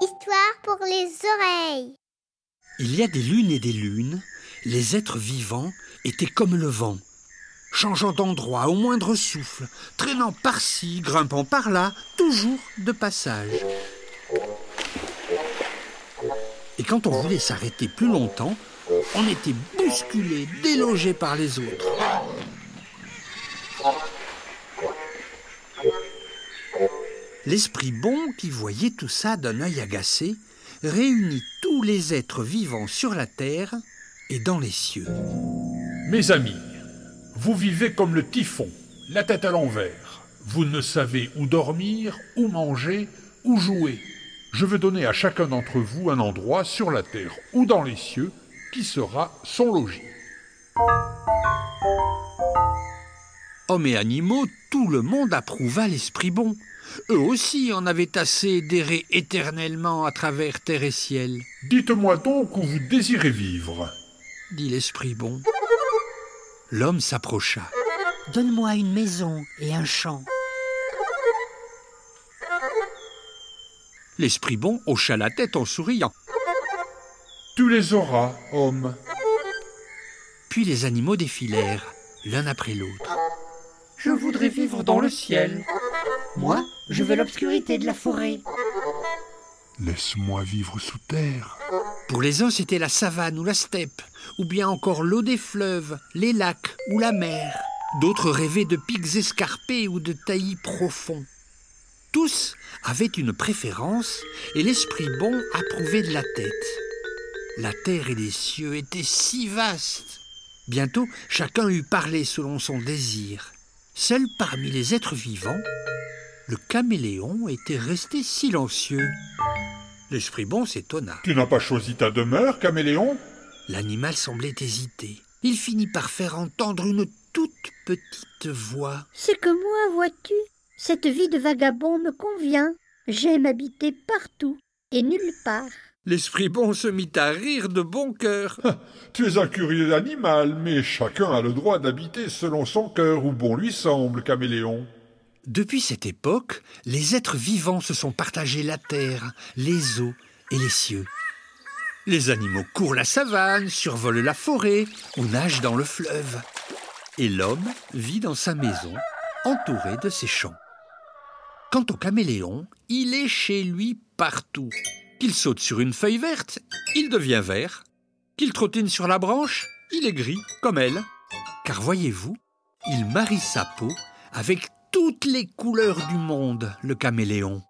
Histoire pour les oreilles. Il y a des lunes et des lunes, les êtres vivants étaient comme le vent, changeant d'endroit au moindre souffle, traînant par-ci, grimpant par-là, toujours de passage. Et quand on voulait s'arrêter plus longtemps, on était bousculé, délogé par les autres. L'esprit bon, qui voyait tout ça d'un œil agacé, réunit tous les êtres vivants sur la terre et dans les cieux. Mes amis, vous vivez comme le typhon, la tête à l'envers. Vous ne savez où dormir, où manger, où jouer. Je veux donner à chacun d'entre vous un endroit sur la terre ou dans les cieux qui sera son logis. Hommes et animaux, tout le monde approuva l'esprit bon. Eux aussi en avaient assez d'errer éternellement à travers terre et ciel, Dites-moi donc où vous désirez vivre. dit l'esprit bon. L'homme s'approcha. Donne-moi une maison et un champ. L'esprit bon hocha la tête en souriant. Tu les auras, homme. Puis les animaux défilèrent, l'un après l'autre. Je voudrais vivre dans le ciel. Moi, je veux l'obscurité de la forêt. Laisse-moi vivre sous terre. Pour les uns, c'était la savane ou la steppe, ou bien encore l'eau des fleuves, les lacs ou la mer. D'autres rêvaient de pics escarpés ou de taillis profonds. Tous avaient une préférence et l'esprit bon approuvait de la tête. La terre et les cieux étaient si vastes. Bientôt, chacun eut parlé selon son désir. Seul parmi les êtres vivants, le caméléon était resté silencieux. L'esprit bon s'étonna. Tu n'as pas choisi ta demeure, caméléon? L'animal semblait hésiter. Il finit par faire entendre une toute petite voix. C'est que moi, vois-tu, cette vie de vagabond me convient. J'aime habiter partout et nulle part. L'esprit bon se mit à rire de bon cœur. Tu es un curieux animal, mais chacun a le droit d'habiter selon son cœur où bon lui semble, caméléon. Depuis cette époque, les êtres vivants se sont partagés la terre, les eaux et les cieux. Les animaux courent la savane, survolent la forêt ou nagent dans le fleuve. Et l'homme vit dans sa maison, entouré de ses champs. Quant au caméléon, il est chez lui partout. Qu'il saute sur une feuille verte, il devient vert. Qu'il trottine sur la branche, il est gris, comme elle. Car voyez-vous, il marie sa peau avec toutes les couleurs du monde, le caméléon.